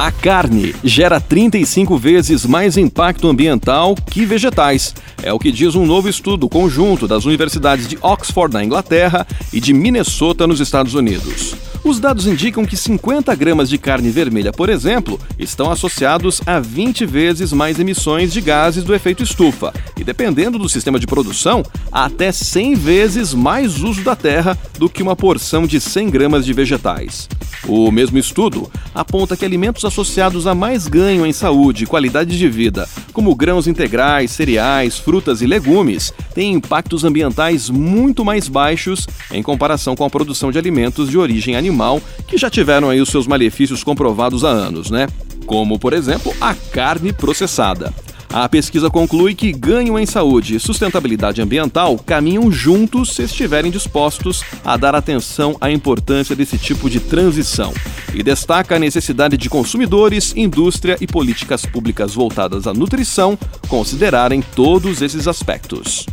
A carne gera 35 vezes mais impacto ambiental que vegetais. É o que diz um novo estudo conjunto das universidades de Oxford, na Inglaterra, e de Minnesota, nos Estados Unidos. Os dados indicam que 50 gramas de carne vermelha, por exemplo, estão associados a 20 vezes mais emissões de gases do efeito estufa e, dependendo do sistema de produção, até 100 vezes mais uso da terra do que uma porção de 100 gramas de vegetais. O mesmo estudo aponta que alimentos associados a mais ganho em saúde e qualidade de vida, como grãos integrais, cereais, frutas e legumes, têm impactos ambientais muito mais baixos em comparação com a produção de alimentos de origem animal, que já tiveram aí os seus malefícios comprovados há anos, né? Como, por exemplo, a carne processada. A pesquisa conclui que ganho em saúde e sustentabilidade ambiental caminham juntos se estiverem dispostos a dar atenção à importância desse tipo de transição e destaca a necessidade de consumidores, indústria e políticas públicas voltadas à nutrição considerarem todos esses aspectos.